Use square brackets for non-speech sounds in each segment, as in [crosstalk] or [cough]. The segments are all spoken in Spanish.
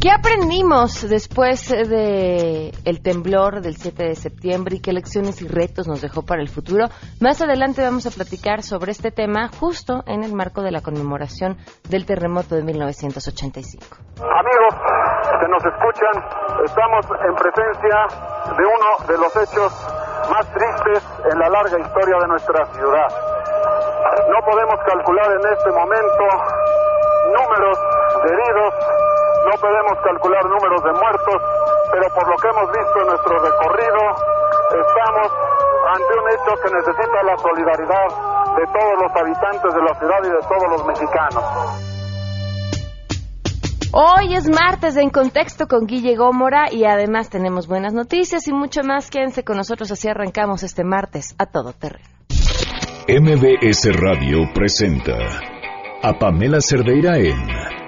¿Qué aprendimos después de el temblor del 7 de septiembre y qué lecciones y retos nos dejó para el futuro? Más adelante vamos a platicar sobre este tema justo en el marco de la conmemoración del terremoto de 1985. Amigos que nos escuchan, estamos en presencia de uno de los hechos más tristes en la larga historia de nuestra ciudad. No podemos calcular en este momento números de heridos no podemos calcular números de muertos, pero por lo que hemos visto en nuestro recorrido, estamos ante un hecho que necesita la solidaridad de todos los habitantes de la ciudad y de todos los mexicanos. Hoy es martes En Contexto con Guille Gómora y además tenemos buenas noticias y mucho más. Quédense con nosotros, así arrancamos este martes a todo terreno. MBS Radio presenta a Pamela Cerdeira en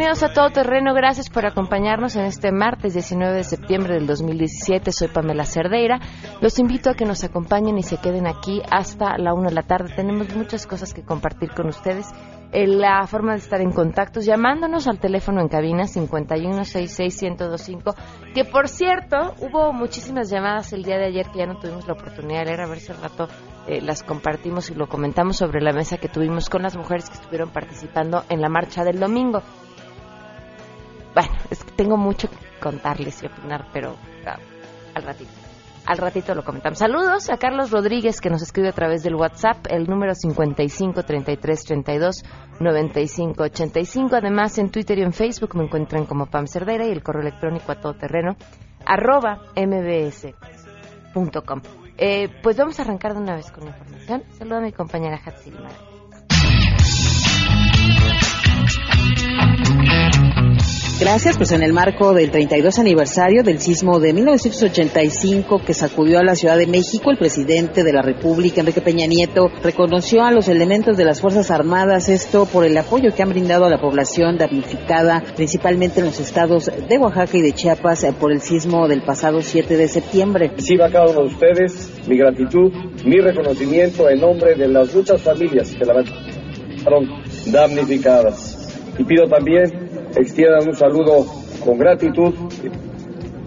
Bienvenidos a Todo Terreno. Gracias por acompañarnos en este martes 19 de septiembre del 2017. Soy Pamela Cerdeira. Los invito a que nos acompañen y se queden aquí hasta la una de la tarde. Tenemos muchas cosas que compartir con ustedes. Eh, la forma de estar en contacto llamándonos al teléfono en cabina 5166125, que por cierto, hubo muchísimas llamadas el día de ayer que ya no tuvimos la oportunidad de leer, a ver si al rato eh, las compartimos y lo comentamos sobre la mesa que tuvimos con las mujeres que estuvieron participando en la marcha del domingo. Bueno, es que tengo mucho que contarles y opinar, pero ah, al ratito. Al ratito lo comentamos. Saludos a Carlos Rodríguez que nos escribe a través del WhatsApp, el número 55 33 32 95 85. Además, en Twitter y en Facebook me encuentran como Pam Cerdera y el correo electrónico a todoterreno arroba mbs.com. Eh, pues vamos a arrancar de una vez con la información. Saludo a mi compañera Hatsiri Gracias, pues en el marco del 32 aniversario del sismo de 1985 que sacudió a la Ciudad de México, el presidente de la República, Enrique Peña Nieto, reconoció a los elementos de las Fuerzas Armadas esto por el apoyo que han brindado a la población damnificada, principalmente en los estados de Oaxaca y de Chiapas, eh, por el sismo del pasado 7 de septiembre. Reciba a cada uno de ustedes mi gratitud, mi reconocimiento en nombre de las muchas familias que la fueron damnificadas. Y pido también extiendan un saludo con gratitud.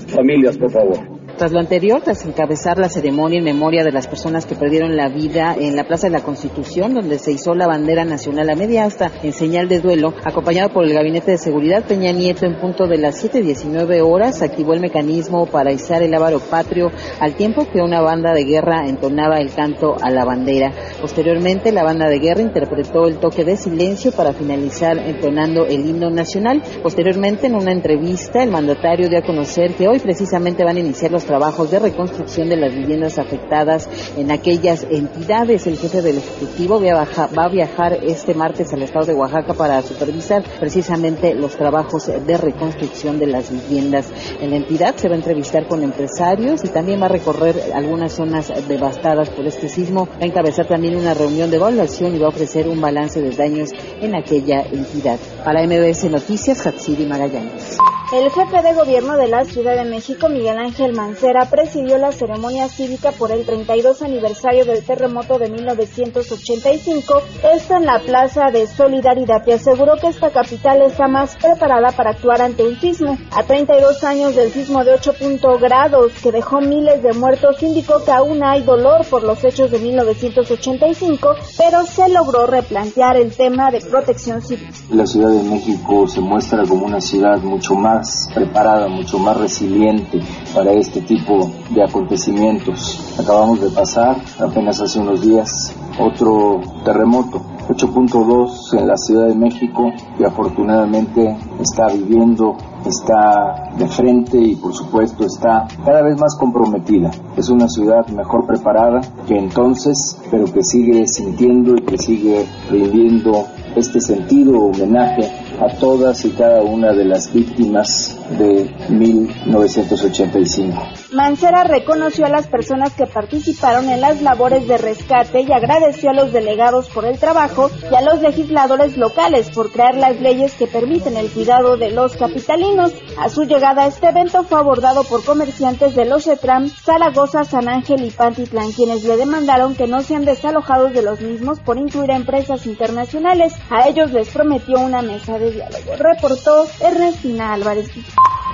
Familias, por favor. Tras lo anterior, tras encabezar la ceremonia en memoria de las personas que perdieron la vida en la Plaza de la Constitución, donde se izó la bandera nacional a media asta en señal de duelo, acompañado por el Gabinete de Seguridad, Peña Nieto en punto de las 7.19 horas activó el mecanismo para izar el ávaro patrio al tiempo que una banda de guerra entonaba el canto a la bandera. Posteriormente, la banda de guerra interpretó el toque de silencio para finalizar entonando el himno nacional. Posteriormente, en una entrevista, el mandatario dio a conocer que hoy precisamente van a iniciar los trabajos de reconstrucción de las viviendas afectadas en aquellas entidades. El jefe del Ejecutivo va a viajar este martes al estado de Oaxaca para supervisar precisamente los trabajos de reconstrucción de las viviendas en la entidad. Se va a entrevistar con empresarios y también va a recorrer algunas zonas devastadas por este sismo. Va a encabezar también una reunión de evaluación y va a ofrecer un balance de daños en aquella entidad. Para MBS Noticias, Hatsiri Magallanes. El jefe de gobierno de la Ciudad de México, Miguel Ángel Mancera, presidió la ceremonia cívica por el 32 aniversario del terremoto de 1985, esto en la Plaza de Solidaridad, y aseguró que esta capital está más preparada para actuar ante un sismo. A 32 años del sismo de 8 grados que dejó miles de muertos, indicó que aún hay dolor por los hechos de 1985, pero se logró replantear el tema de protección civil. La Ciudad de México se muestra como una ciudad mucho más preparada, mucho más resiliente para este tipo de acontecimientos. Acabamos de pasar apenas hace unos días otro terremoto 8.2 en la Ciudad de México y afortunadamente está viviendo, está de frente y por supuesto está cada vez más comprometida. Es una ciudad mejor preparada que entonces, pero que sigue sintiendo y que sigue rindiendo este sentido homenaje a todas y cada una de las víctimas de 1985. Mancera reconoció a las personas que participaron en las labores de rescate y agradeció a los delegados por el trabajo y a los legisladores locales por crear las leyes que permiten el cuidado de los capitalinos. A su llegada este evento fue abordado por comerciantes de los ETRAM, Zaragoza, San Ángel y Pantitlán, quienes le demandaron que no sean desalojados de los mismos por incluir a empresas internacionales. A ellos les prometió una mesa de diálogo. Reportó Ernestina Álvarez.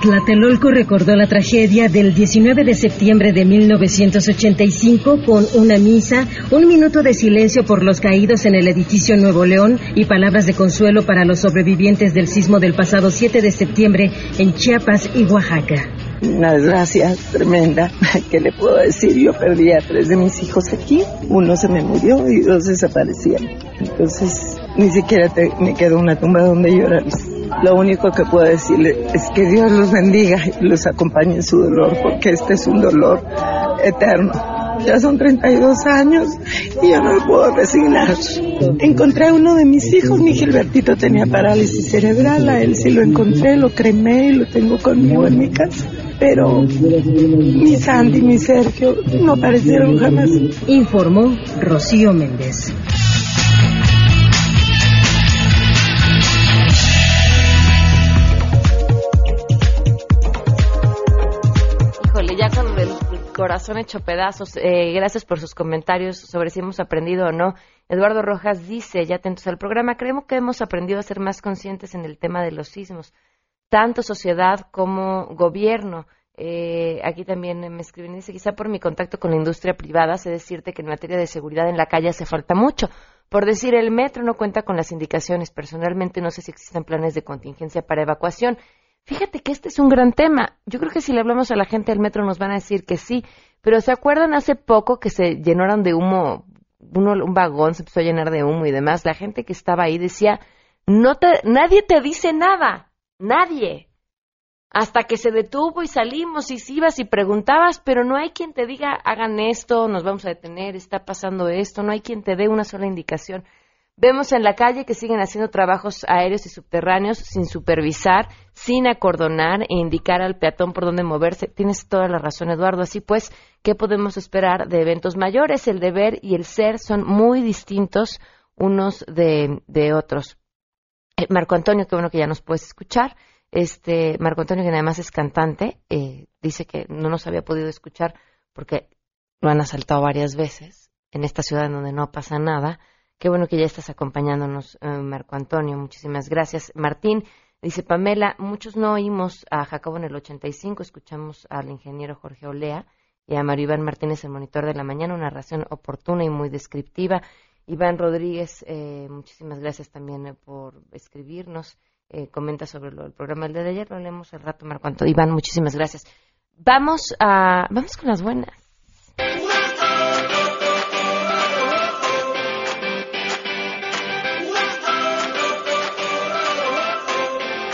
Tlatelolco recordó la tragedia del 19 de septiembre de 1985 con una misa, un minuto de silencio por los caídos en el edificio Nuevo León y palabras de consuelo para los sobrevivientes del sismo del pasado 7 de septiembre en Chiapas y Oaxaca. Una desgracia tremenda. [laughs] ¿Qué le puedo decir? Yo perdí a tres de mis hijos aquí. Uno se me murió y dos desaparecieron. Entonces, ni siquiera me quedó una tumba donde llorar. Lo único que puedo decirle es que Dios los bendiga y los acompañe en su dolor, porque este es un dolor eterno. Ya son 32 años y yo no me puedo resignar. Encontré a uno de mis hijos, mi Gilbertito tenía parálisis cerebral, a él sí lo encontré, lo cremé y lo tengo conmigo en mi casa. Pero mi Sandy y mi Sergio no aparecieron jamás. Informó Rocío Méndez. Corazón hecho pedazos. Eh, gracias por sus comentarios sobre si hemos aprendido o no. Eduardo Rojas dice, ya atentos al programa, creemos que hemos aprendido a ser más conscientes en el tema de los sismos, tanto sociedad como gobierno. Eh, aquí también me escriben, dice, quizá por mi contacto con la industria privada, sé decirte que en materia de seguridad en la calle hace falta mucho. Por decir, el metro no cuenta con las indicaciones. Personalmente no sé si existen planes de contingencia para evacuación. Fíjate que este es un gran tema. Yo creo que si le hablamos a la gente del metro nos van a decir que sí, pero ¿se acuerdan hace poco que se llenaron de humo, uno, un vagón se empezó a llenar de humo y demás? La gente que estaba ahí decía, no te, nadie te dice nada, nadie. Hasta que se detuvo y salimos y ibas y preguntabas, pero no hay quien te diga, hagan esto, nos vamos a detener, está pasando esto, no hay quien te dé una sola indicación. Vemos en la calle que siguen haciendo trabajos aéreos y subterráneos sin supervisar, sin acordonar e indicar al peatón por dónde moverse. Tienes toda la razón, Eduardo. Así pues, ¿qué podemos esperar de eventos mayores? El deber y el ser son muy distintos unos de, otros. Eh, Marco Antonio, qué bueno que ya nos puedes escuchar. Este Marco Antonio, que además es cantante, eh, dice que no nos había podido escuchar porque lo han asaltado varias veces en esta ciudad en donde no pasa nada Qué bueno que ya estás acompañándonos, eh, Marco Antonio. Muchísimas gracias. Martín dice, Pamela, muchos no oímos a Jacobo en el 85, escuchamos al ingeniero Jorge Olea y a Mario Iván Martínez, el monitor de la mañana, una narración oportuna y muy descriptiva. Iván Rodríguez, eh, muchísimas gracias también eh, por escribirnos. comenta sobre el programa del día de ayer, lo leemos el rato, Marco Antonio. Iván, muchísimas gracias. Vamos a, vamos con las buenas.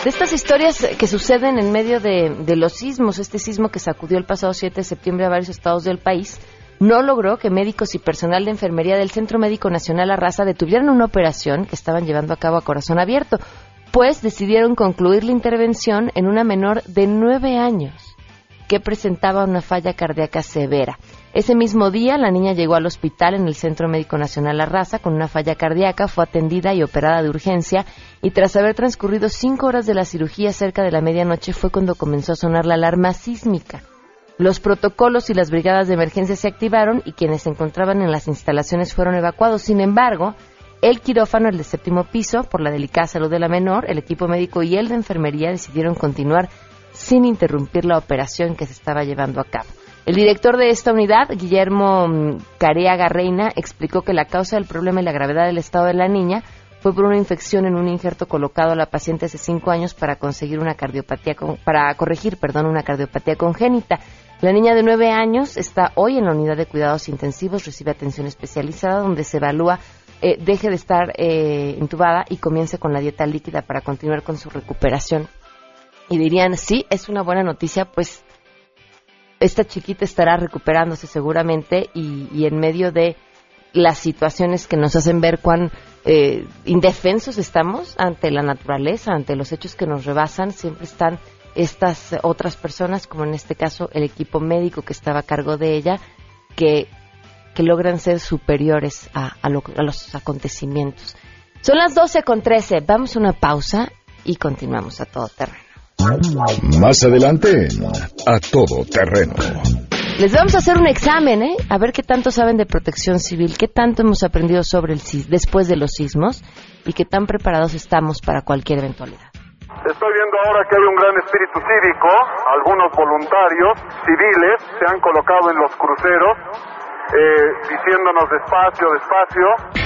De estas historias que suceden en medio de, los sismos, este sismo que sacudió el pasado 7 de septiembre a varios estados del país, no logró que médicos y personal de enfermería del Centro Médico Nacional Arrasa detuvieran una operación que estaban llevando a cabo a corazón abierto, pues decidieron concluir la intervención en una menor de nueve años que presentaba una falla cardíaca severa. Ese mismo día, la niña llegó al hospital en el Centro Médico Nacional La Raza con una falla cardíaca, fue atendida y operada de urgencia y tras haber transcurrido cinco horas de la cirugía cerca de la medianoche fue cuando comenzó a sonar la alarma sísmica. Los protocolos y las brigadas de emergencia se activaron y quienes se encontraban en las instalaciones fueron evacuados. Sin embargo, el quirófano, el de séptimo piso, por la delicada salud de la menor, el equipo médico y el de enfermería decidieron continuar sin interrumpir la operación que se estaba llevando a cabo. El director de esta unidad, Guillermo mm, Careaga Reina, explicó que la causa del problema y la gravedad del estado de la niña fue por una infección en un injerto colocado a la paciente hace cinco años para conseguir una cardiopatía para corregir, perdón, una cardiopatía congénita. La niña de nueve años está hoy en la unidad de cuidados intensivos, recibe atención especializada donde se evalúa eh, deje de estar eh, intubada y comience con la dieta líquida para continuar con su recuperación. Y dirían, sí, es una buena noticia, pues esta chiquita estará recuperándose seguramente y, en medio de las situaciones que nos hacen ver cuán eh, indefensos estamos ante la naturaleza, ante los hechos que nos rebasan, siempre están estas otras personas, como en este caso el equipo médico que estaba a cargo de ella, que, que logran ser superiores a, a, a los acontecimientos. Son las 12 con 13. Vamos a una pausa y continuamos a todo terreno. Más adelante A Todo Terreno. Les vamos a hacer un examen, ¿eh? A ver qué tanto saben de protección civil, qué tanto hemos aprendido sobre el después de los sismos y qué tan preparados estamos para cualquier eventualidad. Estoy viendo ahora que hay un gran espíritu cívico. Algunos voluntarios civiles se han colocado en los cruceros eh, diciéndonos despacio, despacio.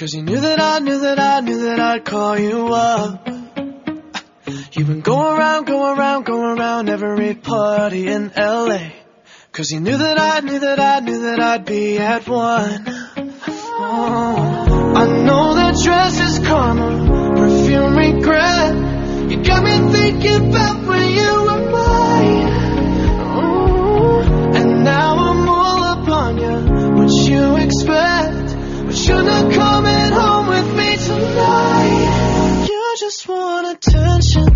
Cause you knew that I knew that I knew that I'd call you up. You've been going around, going around, going around every party in LA. Cause you knew that I knew that I knew that I'd be at one. Oh, I know that dress is karma, perfume regret. You got me thinking about when you were mine. Oh, and now I'm all up on you. What you expect? Coming home with me tonight. You just want attention.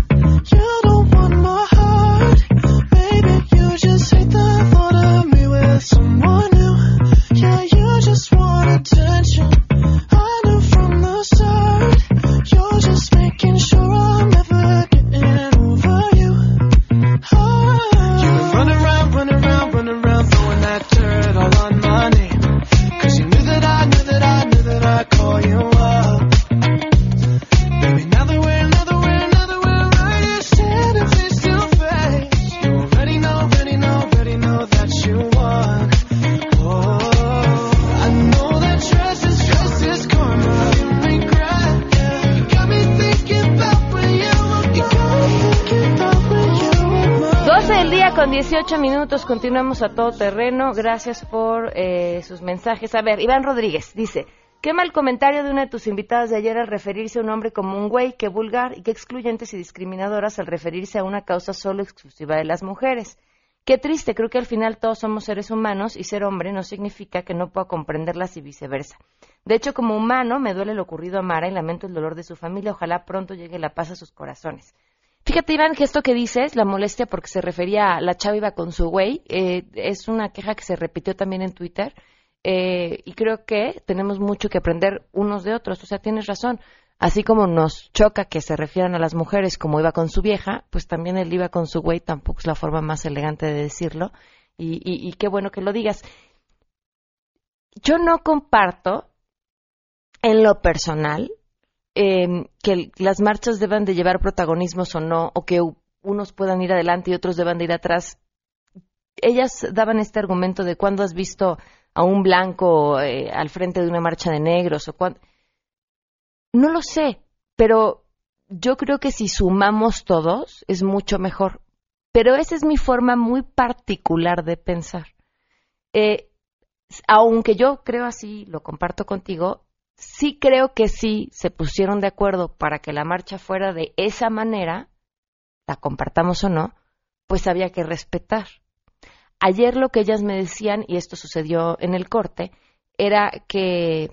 You don't 18 minutos, continuamos a todo terreno. Gracias por eh, sus mensajes. A ver, Iván Rodríguez dice, qué mal comentario de una de tus invitadas de ayer al referirse a un hombre como un güey, qué vulgar y qué excluyentes y discriminadoras al referirse a una causa solo exclusiva de las mujeres. Qué triste, creo que al final todos somos seres humanos y ser hombre no significa que no pueda comprenderlas y viceversa. De hecho, como humano, me duele lo ocurrido a Mara y lamento el dolor de su familia. Ojalá pronto llegue la paz a sus corazones. Fíjate, Iván, que esto que dices, la molestia porque se refería a la chava iba con su güey, eh, es una queja que se repitió también en Twitter. eh, y creo que tenemos mucho que aprender unos de otros. O sea, tienes razón. Así como nos choca que se refieran a las mujeres como iba con su vieja, pues también él iba con su güey, tampoco es la forma más elegante de decirlo. Y, y- y qué bueno que lo digas. Yo no comparto en lo personal eh, que las marchas deban de llevar protagonismos o no, o que unos puedan ir adelante y otros deban de ir atrás. Ellas daban este argumento de cuando has visto a un blanco eh, al frente de una marcha de negros o cuando... No lo sé, pero yo creo que si sumamos todos es mucho mejor. Pero esa es mi forma muy particular de pensar. Eh, aunque yo creo así, lo comparto contigo, sí creo que sí se pusieron de acuerdo para que la marcha fuera de esa manera, la compartamos o no, pues había que respetar. Ayer lo que ellas me decían, y esto sucedió en el corte, era que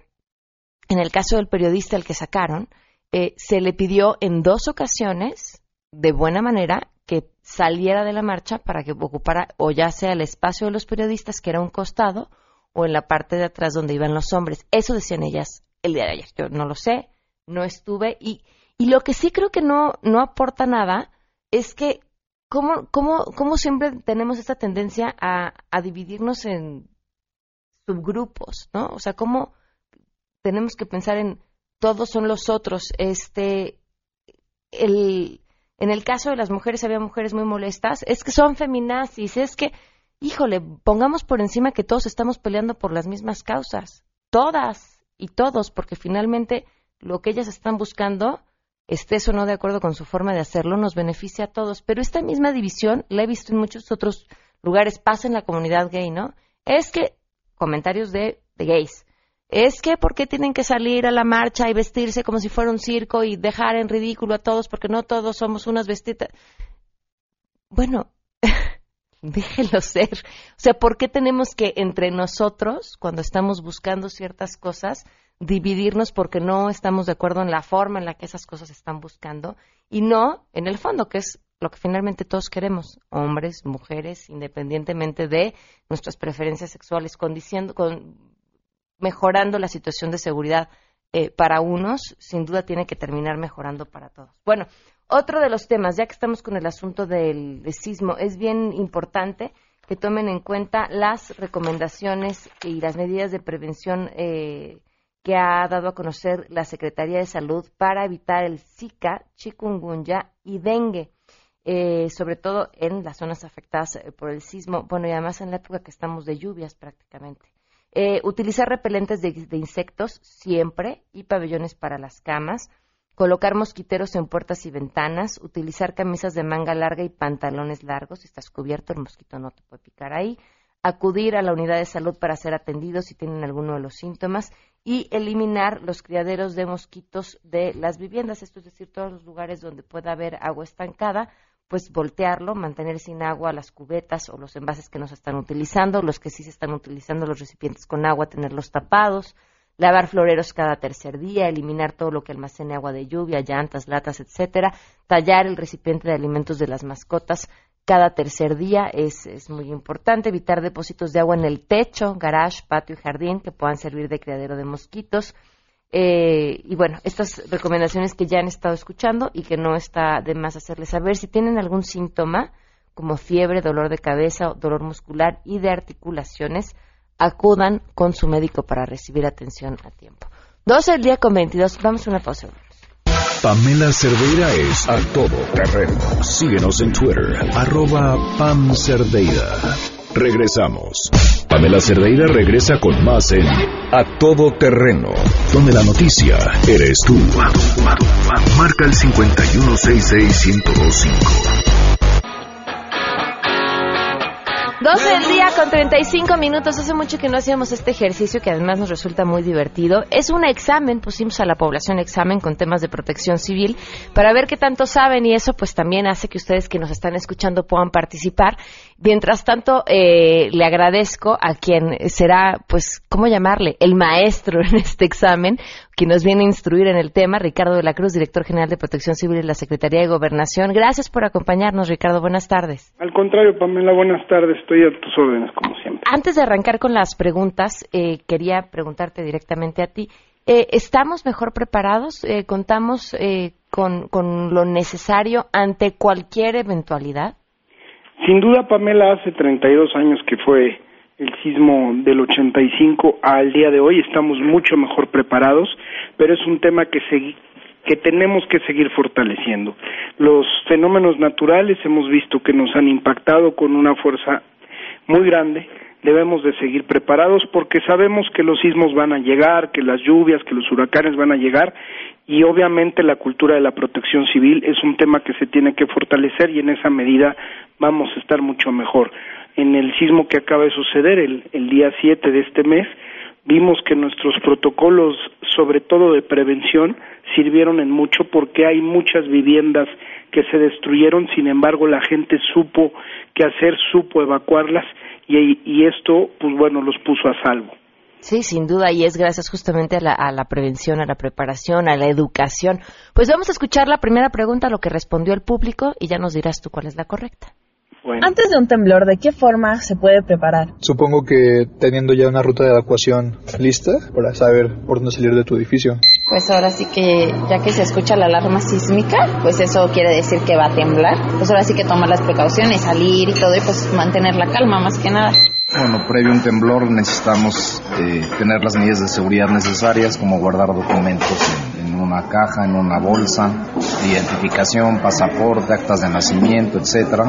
en el caso del periodista al que sacaron, eh, se le pidió en dos ocasiones, de buena manera, que saliera de la marcha para que ocupara o ya sea el espacio de los periodistas, que era un costado, o en la parte de atrás donde iban los hombres. Eso decían ellas el día de ayer. Yo no lo sé, no estuve. Y, y lo que sí creo que no, no aporta nada es que cómo, cómo, cómo siempre tenemos esta tendencia a, a dividirnos en subgrupos, ¿no? O sea, cómo tenemos que pensar en todos son los otros. Este, el, en el caso de las mujeres había mujeres muy molestas, es que son feminazis, es que, híjole, pongamos por encima que todos estamos peleando por las mismas causas, todas y todos, porque finalmente lo que ellas están buscando estés o no de acuerdo con su forma de hacerlo, nos beneficia a todos. Pero esta misma división la he visto en muchos otros lugares, pasa en la comunidad gay, ¿no? Es que, comentarios de, de gays, es que ¿por qué tienen que salir a la marcha y vestirse como si fuera un circo y dejar en ridículo a todos porque no todos somos unas vestidas? Bueno, [laughs] [laughs] déjenlo ser. O sea, ¿por qué tenemos que entre nosotros, cuando estamos buscando ciertas cosas, dividirnos porque no estamos de acuerdo en la forma en la que esas cosas están buscando y no en el fondo, que es lo que finalmente todos queremos, hombres, mujeres, independientemente de nuestras preferencias sexuales, con, mejorando la situación de seguridad eh, para unos, sin duda tiene que terminar mejorando para todos. Bueno, otro de los temas, ya que estamos con el asunto del, sismo, es bien importante que tomen en cuenta las recomendaciones y las medidas de prevención eh, que ha dado a conocer la Secretaría de Salud para evitar el Zika, chikungunya y dengue. Eh, sobre todo en las zonas afectadas eh, por el sismo, bueno, y además en la época que estamos de lluvias prácticamente. Eh, utilizar repelentes de, insectos siempre y pabellones para las camas, colocar mosquiteros en puertas y ventanas, utilizar camisas de manga larga y pantalones largos, si estás cubierto el mosquito no te puede picar ahí, acudir a la unidad de salud para ser atendidos si tienen alguno de los síntomas. Y eliminar los criaderos de mosquitos de las viviendas, esto es decir, todos los lugares donde pueda haber agua estancada pues voltearlo, mantener sin agua las cubetas o los envases que no se están utilizando, los que sí se están utilizando, los recipientes con agua, tenerlos tapados, lavar floreros cada tercer día, eliminar todo lo que almacene agua de lluvia, llantas, latas, etcétera, tallar el recipiente de alimentos de las mascotas cada tercer día es, es muy importante, evitar depósitos de agua en el techo, garage, patio y jardín que puedan servir de criadero de mosquitos, eh, y bueno, estas recomendaciones que ya han estado escuchando y que no está de más hacerles saber si tienen algún síntoma como fiebre, dolor de cabeza, dolor muscular y de articulaciones, acudan con su médico para recibir atención a tiempo. 12 el día con 22. Vamos a una pausa. Pamela Cerdeira es a todo terreno. Síguenos en Twitter, arroba Pam Cerdeira. Regresamos. Pamela Cerdeira regresa con más en A Todo Terreno, donde la noticia eres tú. Marca el 5166125. 12 del día con 35 minutos. Hace mucho que no hacíamos este ejercicio que además nos resulta muy divertido. Es un examen, pusimos a la población examen con temas de protección civil para ver qué tanto saben y eso pues también hace que ustedes que nos están escuchando puedan participar. Mientras tanto, eh, le agradezco a quien será, pues, ¿cómo llamarle? El maestro [laughs] en este examen, quien nos viene a instruir en el tema, Ricardo de la Cruz, director general de Protección Civil de la Secretaría de Gobernación. Gracias por acompañarnos, Ricardo. Buenas tardes. Al contrario, Pamela, buenas tardes. Estoy a tus órdenes, como siempre. Antes de arrancar con las preguntas, eh, quería preguntarte directamente a ti. Eh, ¿Estamos mejor preparados? Eh, ¿Contamos con, con lo necesario ante cualquier eventualidad? Sin duda, Pamela, hace 32 años que fue el sismo del 85 al día de hoy estamos mucho mejor preparados, pero es un tema que que tenemos que seguir fortaleciendo. Los fenómenos naturales hemos visto que nos han impactado con una fuerza muy grande, debemos de seguir preparados porque sabemos que los sismos van a llegar, que las lluvias, que los huracanes van a llegar y obviamente la cultura de la protección civil es un tema que se tiene que fortalecer y en esa medida vamos a estar mucho mejor. En el sismo que acaba de suceder el, el día 7 de este mes, vimos que nuestros protocolos, sobre todo de prevención, sirvieron en mucho porque hay muchas viviendas que se destruyeron, sin embargo la gente supo qué hacer, supo evacuarlas y, y esto, pues bueno, los puso a salvo. Sí, sin duda, y es gracias justamente a la, a la, prevención, a la preparación, a la educación. Pues vamos a escuchar la primera pregunta, lo que respondió el público, y ya nos dirás tú cuál es la correcta. Antes de un temblor, ¿de qué forma se puede preparar? Supongo que teniendo ya una ruta de evacuación lista para saber por dónde salir de tu edificio. Pues ahora sí que ya que se escucha la alarma sísmica, pues eso quiere decir que va a temblar. Pues ahora sí que tomar las precauciones, salir y todo y pues mantener la calma más que nada. Bueno, previo a un temblor necesitamos eh, tener las medidas de seguridad necesarias como guardar documentos en una caja, en una bolsa, identificación, pasaporte, actas de nacimiento, etcétera.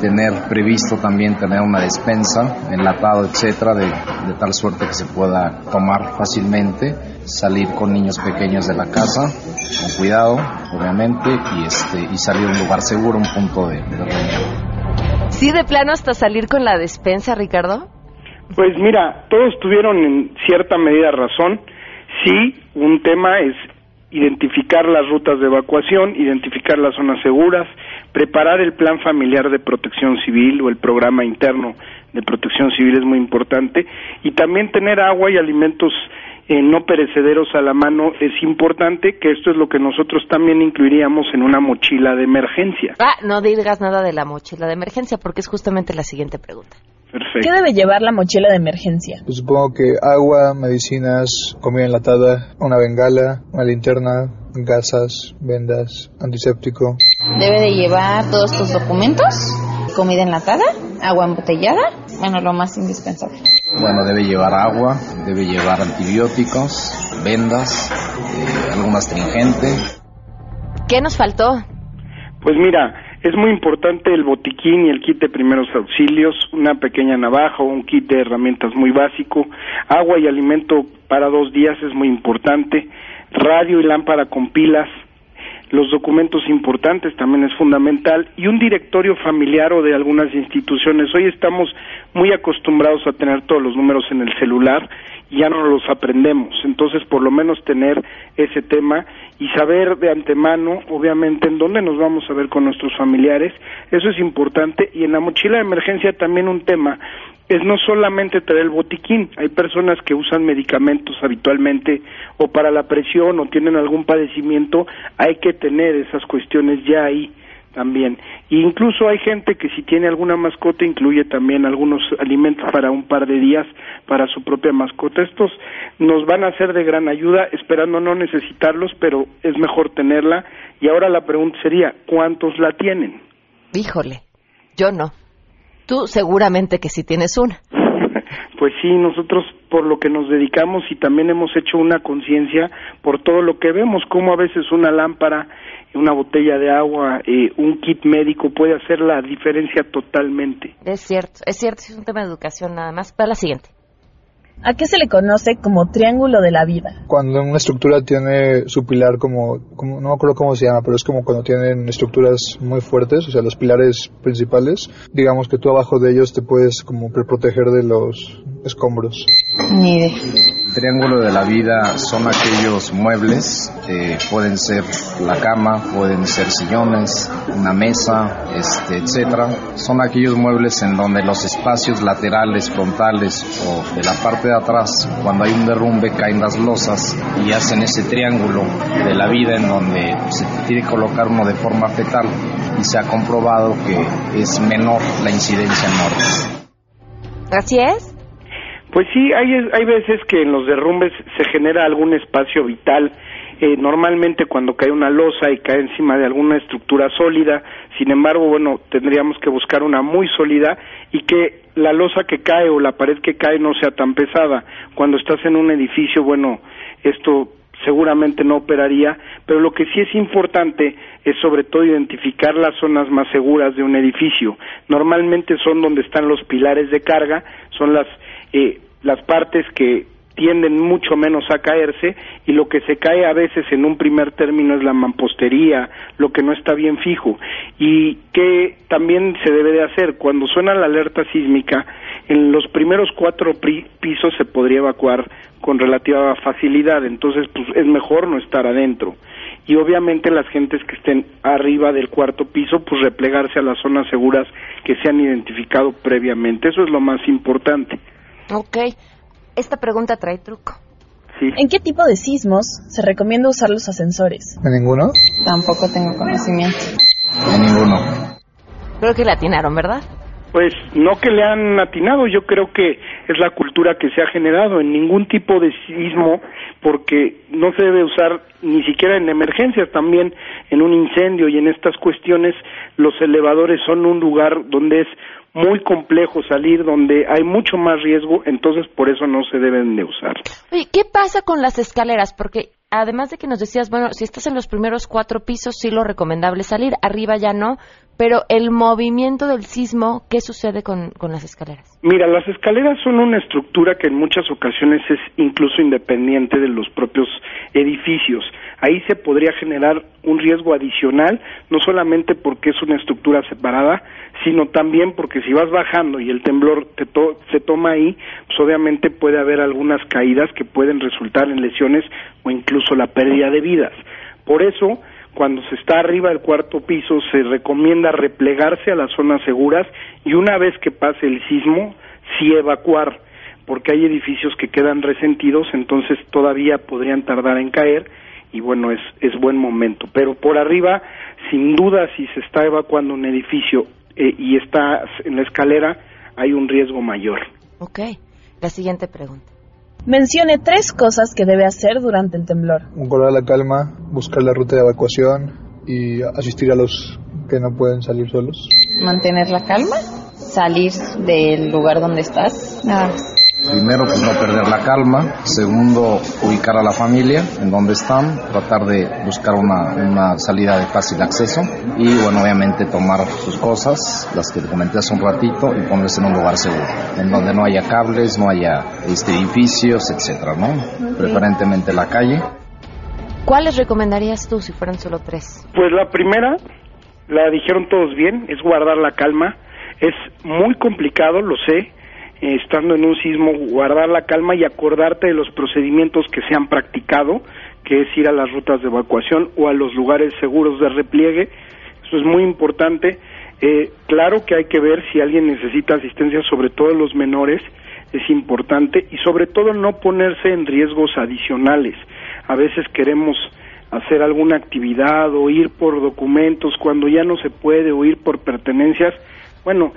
Tener previsto también tener una despensa, enlatado, etcétera, de, de tal suerte que se pueda tomar fácilmente, salir con niños pequeños de la casa, con cuidado, obviamente, y este y salir a un lugar seguro, un punto de, de reunión. ¿Sí de plano hasta salir con la despensa, Ricardo? Pues mira, todos tuvieron en cierta medida razón. Sí, un tema es identificar las rutas de evacuación, identificar las zonas seguras, preparar el plan familiar de protección civil o el programa interno de protección civil es muy importante y también tener agua y alimentos eh, no perecederos a la mano es importante, que esto es lo que nosotros también incluiríamos en una mochila de emergencia. Ah, no digas nada de la mochila de emergencia porque es justamente la siguiente pregunta. Perfecto. ¿Qué debe llevar la mochila de emergencia? Pues supongo que agua, medicinas, comida enlatada, una bengala, una linterna, gasas, vendas, antiséptico. Debe de llevar todos tus documentos, comida enlatada, agua embotellada, bueno, lo más indispensable. Bueno, debe llevar agua, debe llevar antibióticos, vendas, eh, algún astringente. ¿Qué nos faltó? Pues mira, es muy importante el botiquín y el kit de primeros auxilios, una pequeña navaja o un kit de herramientas muy básico, agua y alimento para dos días es muy importante, radio y lámpara con pilas, los documentos importantes también es fundamental y un directorio familiar o de algunas instituciones. Hoy estamos muy acostumbrados a tener todos los números en el celular y ya no los aprendemos. Entonces, por lo menos tener ese tema y saber de antemano, obviamente, en dónde nos vamos a ver con nuestros familiares. Eso es importante. Y en la mochila de emergencia también un tema es no solamente traer el botiquín, hay personas que usan medicamentos habitualmente o para la presión o tienen algún padecimiento, hay que tener esas cuestiones ya ahí también. E incluso hay gente que si tiene alguna mascota incluye también algunos alimentos para un par de días para su propia mascota. Estos nos van a ser de gran ayuda, esperando no necesitarlos, pero es mejor tenerla. Y ahora la pregunta sería, ¿cuántos la tienen? Híjole, yo no. Tú seguramente que sí tienes una. [laughs] Pues sí, nosotros por lo que nos dedicamos y también hemos hecho una conciencia por todo lo que vemos, como a veces una lámpara, una botella de agua, eh, un kit médico puede hacer la diferencia totalmente. Es cierto, es cierto, es un tema de educación nada más. Para la siguiente. ¿A qué se le conoce como triángulo de la vida? Cuando una estructura tiene su pilar como, como, no me acuerdo cómo se llama, pero es como cuando tienen estructuras muy fuertes, o sea, los pilares principales, digamos que tú abajo de ellos te puedes como proteger de los escombros. Ni idea. Triángulo de la vida son aquellos muebles, eh, pueden ser la cama, pueden ser sillones, una mesa, este, etcétera. Son aquellos muebles en donde los espacios laterales, frontales o de la parte de atrás, cuando hay un derrumbe, caen las losas y hacen ese triángulo de la vida en donde se tiene que colocar uno de forma fetal y se ha comprobado que es menor la incidencia en muertes. ¿Así es? Pues sí, hay, hay veces que en los derrumbes se genera algún espacio vital, eh, normalmente cuando cae una losa y cae encima de alguna estructura sólida, sin embargo, bueno, tendríamos que buscar una muy sólida y que la losa que cae o la pared que cae no sea tan pesada. Cuando estás en un edificio, bueno, esto seguramente no operaría, pero lo que sí es importante es sobre todo identificar las zonas más seguras de un edificio. Normalmente son donde están los pilares de carga, son las eh, las partes que tienden mucho menos a caerse y lo que se cae a veces en un primer término es la mampostería, lo que no está bien fijo. Y que también se debe de hacer cuando suena la alerta sísmica en los primeros cuatro pisos se podría evacuar con relativa facilidad entonces pues es mejor no estar adentro. Y obviamente las gentes que estén arriba del cuarto piso pues replegarse a las zonas seguras que se han identificado previamente. Eso es lo más importante. Ok. Esta pregunta trae truco. Sí. ¿En qué tipo de sismos se recomienda usar los ascensores? ¿En ninguno? Tampoco tengo conocimiento. En ninguno. Creo que le atinaron, ¿verdad? Pues no que le han atinado, yo creo que es la cultura que se ha generado en ningún tipo de sismo, porque no se debe usar ni siquiera en emergencias, también en un incendio y en estas cuestiones los elevadores son un lugar donde es muy complejo salir, donde hay mucho más riesgo, entonces por eso no se deben de usar. Oye, ¿qué pasa con las escaleras? Porque además de que nos decías, bueno, si estás en los primeros cuatro pisos, sí lo recomendable es salir, arriba ya no, pero el movimiento del sismo, ¿qué sucede con, con las escaleras? Mira, las escaleras son una estructura que en muchas ocasiones es incluso independiente de los propios edificios. Ahí se podría generar un riesgo adicional, no solamente porque es una estructura separada, sino también porque si vas bajando y el temblor te to- se toma ahí, pues obviamente puede haber algunas caídas que pueden resultar en lesiones o incluso la pérdida de vidas. Por eso, cuando se está arriba del cuarto piso, se recomienda replegarse a las zonas seguras y una vez que pase el sismo, sí evacuar, porque hay edificios que quedan resentidos, entonces todavía podrían tardar en caer y bueno, es, es buen momento. Pero por arriba, sin duda, si se está evacuando un edificio eh, y está en la escalera, hay un riesgo mayor. Ok. La siguiente pregunta. Mencione tres cosas que debe hacer durante el temblor. Guardar la calma, buscar la ruta de evacuación y asistir a los que no pueden salir solos. Mantener la calma, salir del lugar donde estás. Nada más. Primero, pues no perder la calma. Segundo, ubicar a la familia en donde están, tratar de buscar una, una salida de fácil acceso. Y bueno, obviamente tomar sus cosas, las que te comenté hace un ratito, y ponerse en un lugar seguro, en donde no haya cables, no haya este, edificios, etcétera, ¿no? Preferentemente la calle. ¿Cuáles recomendarías tú si fueran solo tres? Pues la primera, la dijeron todos bien, es guardar la calma. Es muy complicado, lo sé, estando en un sismo, guardar la calma y acordarte de los procedimientos que se han practicado, que es ir a las rutas de evacuación o a los lugares seguros de repliegue. Eso es muy importante. Eh, claro que hay que ver si alguien necesita asistencia, sobre todo los menores, es importante y sobre todo no ponerse en riesgos adicionales. A veces queremos hacer alguna actividad o ir por documentos cuando ya no se puede o ir por pertenencias. Bueno,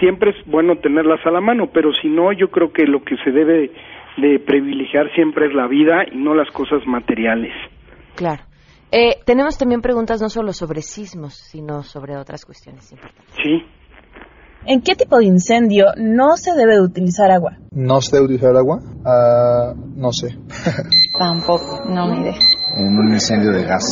siempre es bueno tenerlas a la mano, pero si no, yo creo que lo que se debe de privilegiar siempre es la vida y no las cosas materiales. Claro. Eh, tenemos también preguntas no solo sobre sismos, sino sobre otras cuestiones importantes. Sí. ¿En qué tipo de incendio no se debe de utilizar agua? ¿No se debe utilizar agua? Ah, no sé. [laughs] Tampoco, no, ni idea. En un incendio de gas.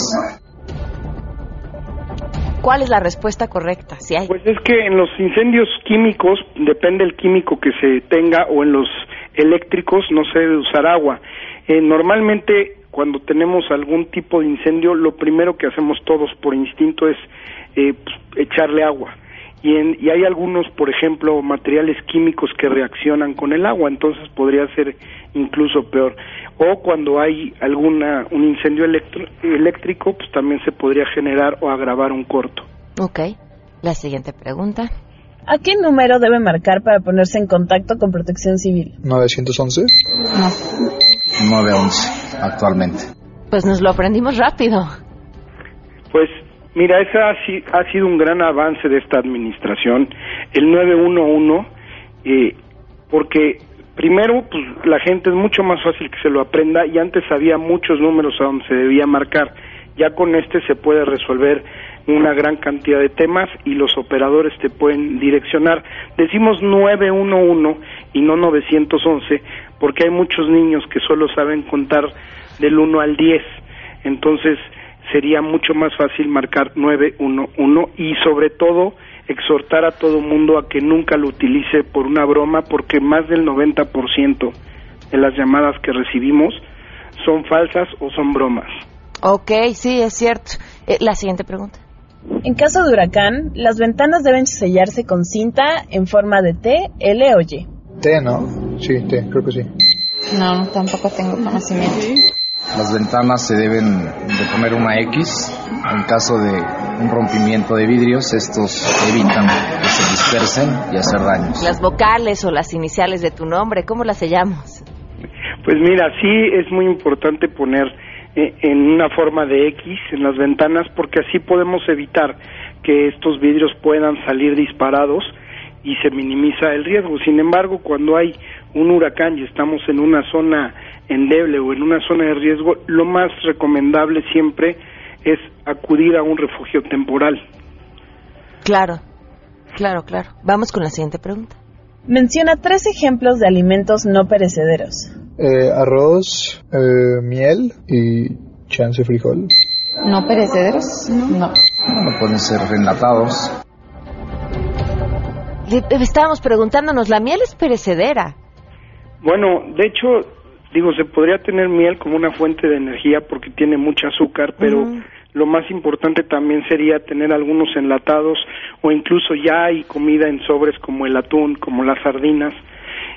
¿Cuál es la respuesta correcta? Pues es que en los incendios químicos, depende el químico que se tenga, o en los eléctricos no se debe usar agua. Eh, normalmente cuando tenemos algún tipo de incendio, lo primero que hacemos todos por instinto es eh, pues, echarle agua. Y, en- y hay algunos, por ejemplo, materiales químicos que reaccionan con el agua, entonces podría ser incluso peor. O cuando hay alguna un incendio electro- eléctrico, pues también se podría generar o agravar un corto. Ok. La siguiente pregunta. ¿A qué número debe marcar para ponerse en contacto con Protección Civil? 911. 911 actualmente. Pues nos lo aprendimos rápido. Pues mira, ese ha, ha sido un gran avance de esta administración, el 911, eh, porque primero, pues la gente es mucho más fácil que se lo aprenda y antes había muchos números a donde se debía marcar. Ya con este se puede resolver una gran cantidad de temas y los operadores te pueden direccionar. Decimos 911 y no 911 porque hay muchos niños que solo saben contar del 1 al 10. Entonces, sería mucho más fácil marcar 911 y sobre todo exhortar a todo mundo a que nunca lo utilice por una broma porque más del 90% de las llamadas que recibimos son falsas o son bromas. Ok, sí, es cierto. Eh, la siguiente pregunta. En caso de huracán, las ventanas deben sellarse con cinta en forma de T, L o Y. T, ¿no? Sí, T, creo que sí. No, tampoco tengo conocimiento. Las ventanas se deben de poner una X. En caso de un rompimiento de vidrios, estos evitan que se dispersen y hacer daños. Las vocales o las iniciales de tu nombre, ¿cómo las sellamos? Pues mira, sí es muy importante poner eh, en una forma de X en las ventanas porque así podemos evitar que estos vidrios puedan salir disparados y se minimiza el riesgo. Sin embargo, cuando hay un huracán y estamos en una zona endeble o en una zona de riesgo, lo más recomendable siempre es acudir a un refugio temporal. Claro, claro, claro. Vamos con la siguiente pregunta. Menciona tres ejemplos de alimentos no perecederos. Eh, arroz, eh, miel y chance frijol. ¿No perecederos? No. No pueden ser enlatados. Le- estábamos preguntándonos, la miel es perecedera. Bueno, de hecho, digo, se podría tener miel como una fuente de energía porque tiene mucho azúcar, pero lo más importante también sería tener algunos enlatados o incluso ya hay comida en sobres como el atún, como las sardinas.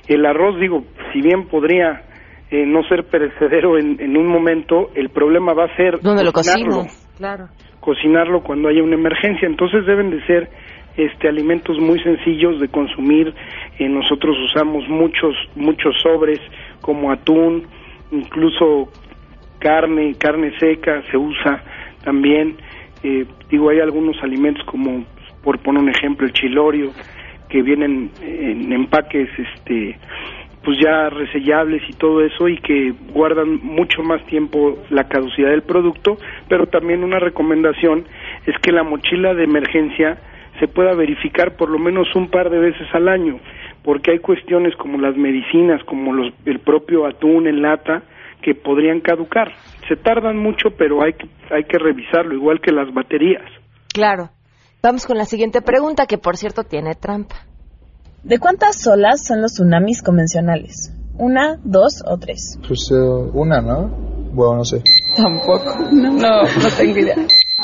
El arroz, digo, si bien podría eh, no ser perecedero en, en un momento, el problema va a ser ¿Dónde lo cocinarlo cocino? Claro. cocinarlo cuando haya una emergencia. Entonces deben de ser este alimentos muy sencillos de consumir. Eh, nosotros usamos muchos muchos sobres como atún, incluso carne, carne seca se usa también. Eh, digo, hay algunos alimentos como, por poner un ejemplo, el chilorio, que vienen en empaques este pues ya resellables y todo eso y que guardan mucho más tiempo la caducidad del producto, pero también una recomendación es que la mochila de emergencia se pueda verificar por lo menos un par de veces al año, porque hay cuestiones como las medicinas, como los, el propio atún en lata, que podrían caducar. Se tardan mucho, pero hay que, hay que revisarlo, igual que las baterías. Claro. Vamos con la siguiente pregunta, que por cierto tiene trampa. ¿De cuántas olas son los tsunamis convencionales? ¿Una, dos o tres? Pues eh, una, ¿no? Bueno, no sé. Tampoco. No, no tengo idea.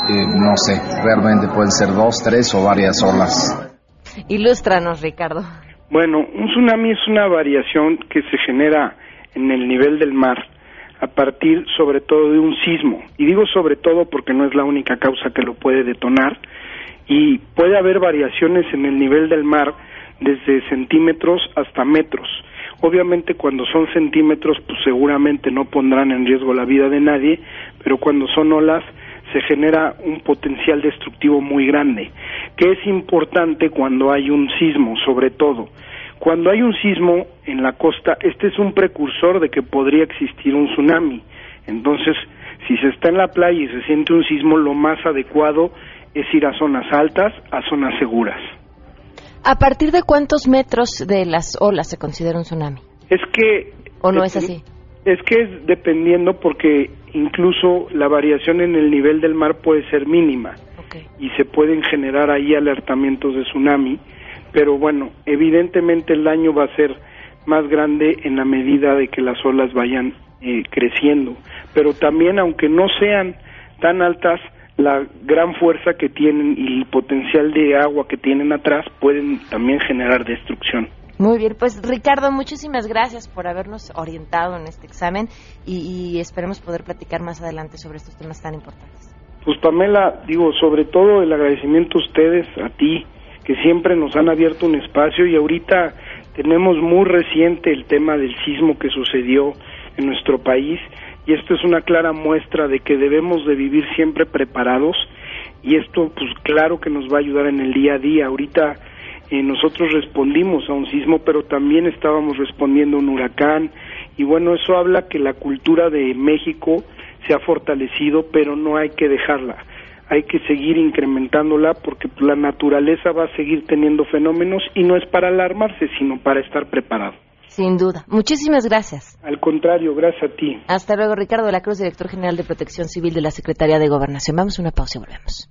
Eh, no sé, realmente pueden ser dos, tres o varias olas. Ilústranos, Ricardo. Bueno, un tsunami es una variación que se genera en el nivel del mar a partir sobre todo de un sismo. Y digo sobre todo porque no es la única causa que lo puede detonar. Y puede haber variaciones en el nivel del mar desde centímetros hasta metros. Obviamente cuando son centímetros pues seguramente no pondrán en riesgo la vida de nadie, pero cuando son olas se genera un potencial destructivo muy grande, que es importante cuando hay un sismo, sobre todo. Cuando hay un sismo en la costa, este es un precursor de que podría existir un tsunami. Entonces, si se está en la playa y se siente un sismo, lo más adecuado es ir a zonas altas, a zonas seguras. ¿A partir de cuántos metros de las olas se considera un tsunami? Es que... ¿O no es así? Es que es dependiendo porque incluso la variación en el nivel del mar puede ser mínima y se pueden generar ahí alertamientos de tsunami, pero bueno, evidentemente el daño va a ser más grande en la medida de que las olas vayan eh, creciendo, pero también aunque no sean tan altas, la gran fuerza que tienen y el potencial de agua que tienen atrás pueden también generar destrucción. Muy bien, pues Ricardo, muchísimas gracias por habernos orientado en este examen y, y esperemos poder platicar más adelante sobre estos temas tan importantes. Pues Pamela, digo, sobre todo el agradecimiento a ustedes, a ti, que siempre nos han abierto un espacio y ahorita tenemos muy reciente el tema del sismo que sucedió en nuestro país y esto es una clara muestra de que debemos de vivir siempre preparados y esto pues claro que nos va a ayudar en el día a día. Ahorita eh, nosotros respondimos a un sismo, pero también estábamos respondiendo a un huracán y bueno, eso habla que la cultura de México se ha fortalecido, pero no hay que dejarla. Hay que seguir incrementándola porque la naturaleza va a seguir teniendo fenómenos y no es para alarmarse, sino para estar preparado. Sin duda. Muchísimas gracias. Al contrario, gracias a ti. Hasta luego, Ricardo de la Cruz, director general de Protección Civil de la Secretaría de Gobernación. Vamos a una pausa y volvemos.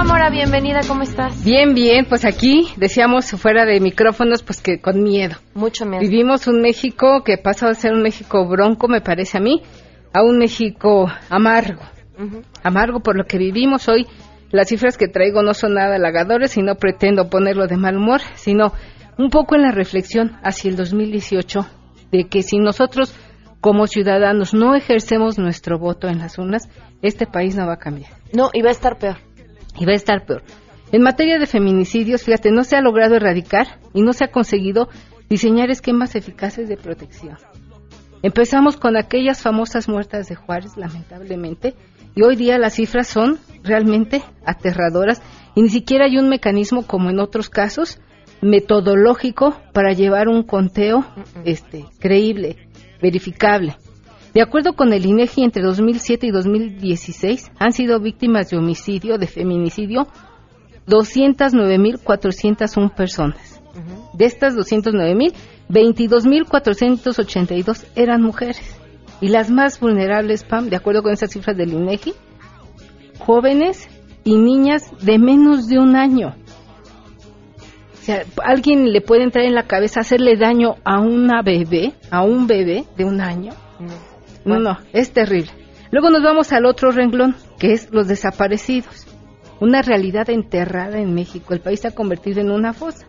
Amora? Bienvenida, ¿cómo estás? Bien, bien, pues aquí decíamos fuera de micrófonos, pues que con miedo. Mucho miedo. Vivimos un México que pasó a ser un México bronco, me parece a mí, a un México amargo. Amargo por lo que vivimos hoy. Las cifras que traigo no son nada halagadores y no pretendo ponerlo de mal humor, sino un poco en la reflexión hacia el 2018 de que si nosotros como ciudadanos no ejercemos nuestro voto en las urnas, este país no va a cambiar. No, y va a estar peor. Y va a estar peor. En materia de feminicidios, fíjate, no se ha logrado erradicar y no se ha conseguido diseñar esquemas eficaces de protección. Empezamos con aquellas famosas muertas de Juárez, lamentablemente, y hoy día las cifras son realmente aterradoras y ni siquiera hay un mecanismo como en otros casos metodológico para llevar un conteo este creíble, verificable. De acuerdo con el INEGI entre 2007 y 2016 han sido víctimas de homicidio, de feminicidio 209.401 personas. De estas 209.000, 22.482 eran mujeres. Y las más vulnerables, Pam, de acuerdo con esas cifras del INEGI, jóvenes y niñas de menos de un año. O sea, alguien le puede entrar en la cabeza hacerle daño a una bebé, a un bebé de un año. No, no, es terrible. Luego nos vamos al otro renglón, que es los desaparecidos. Una realidad enterrada en México. El país se ha convertido en una fosa.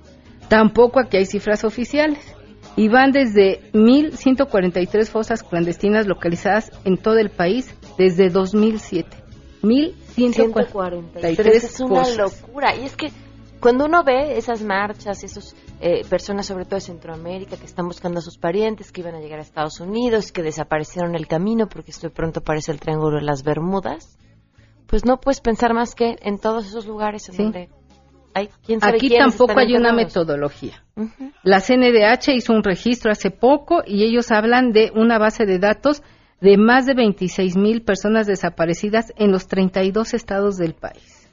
Tampoco aquí hay cifras oficiales. Y van desde 1.143 fosas clandestinas localizadas en todo el país desde 2007. 1.143 es una fosas. locura. Y es que cuando uno ve esas marchas, esas personas, sobre todo de Centroamérica, que están buscando a sus parientes, que iban a llegar a Estados Unidos, que desaparecieron el camino porque esto de pronto parece el Triángulo de las Bermudas, pues no puedes pensar más que en todos esos lugares en donde hay quién sabe Aquí tampoco hay una metodología. La CNDH hizo un registro hace poco y ellos hablan de una base de datos de más de 26 mil personas desaparecidas en los 32 estados del país.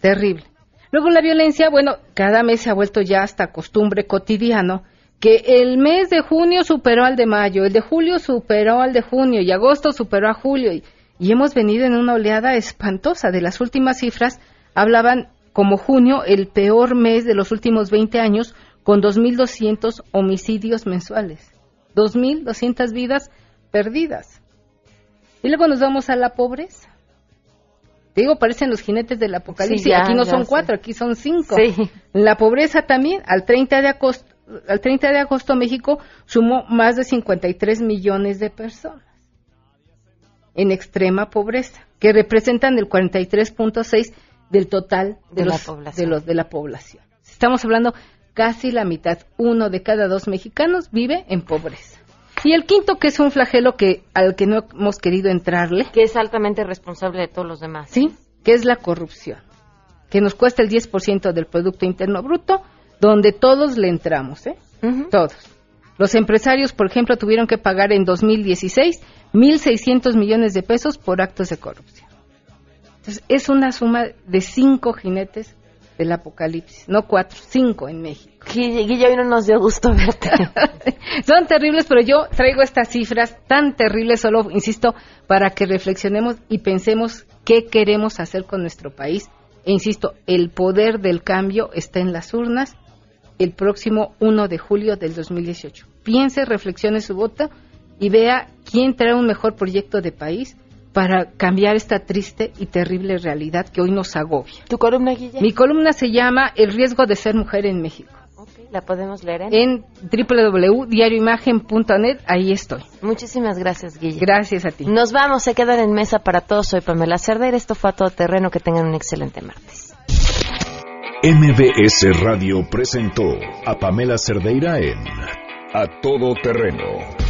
Terrible. Luego la violencia, bueno, cada mes se ha vuelto ya hasta costumbre cotidiano que el mes de junio superó al de mayo, el de julio superó al de junio y agosto superó a julio y, y hemos venido en una oleada espantosa. De las últimas cifras hablaban como junio el peor mes de los últimos 20 años con 2.200 homicidios mensuales. 2.200 vidas perdidas. Y luego nos vamos a la pobreza. Te digo, parecen los jinetes del apocalipsis. Sí, ya, aquí no son sé. cuatro, aquí son cinco. Sí. La pobreza también, al 30 de agosto, al 30 de agosto México sumó más de 53 millones de personas en extrema pobreza, que representan el 43.6 del total de, De los- de los de la población. Estamos hablando casi la mitad, uno de cada dos mexicanos vive en pobreza. Y el quinto, que es un flagelo que al que no hemos querido entrarle, Que es altamente responsable de todos los demás. ¿sí? Que es la corrupción, que nos cuesta el 10% del Producto Interno Bruto, donde todos le entramos, ¿eh? Todos. Los empresarios, por ejemplo, tuvieron que pagar en 2016 1.600 millones de pesos por actos de corrupción. Entonces, es una suma de cinco jinetes del apocalipsis, no cuatro, cinco en México. [laughs] No nos dio gusto verte. [laughs] Son terribles, pero yo traigo estas cifras tan terribles, solo, insisto, para que reflexionemos y pensemos qué queremos hacer con nuestro país. E insisto, el poder del cambio está en las urnas el próximo 1 de julio del 2018. Piense, reflexione su voto y vea quién trae un mejor proyecto de país para cambiar esta triste y terrible realidad que hoy nos agobia. ¿Tu columna, Guilla? Mi columna se llama El riesgo de ser mujer en México. La podemos leer en... En www.diarioimagen.net, ahí estoy. Muchísimas gracias, Guilla. Gracias a ti. Nos vamos, se quedan en mesa para todos. Soy Pamela Cerdeira. Esto fue a todo terreno. Que tengan un excelente martes. MBS Radio presentó a Pamela Cerdeira en A Todo Terreno.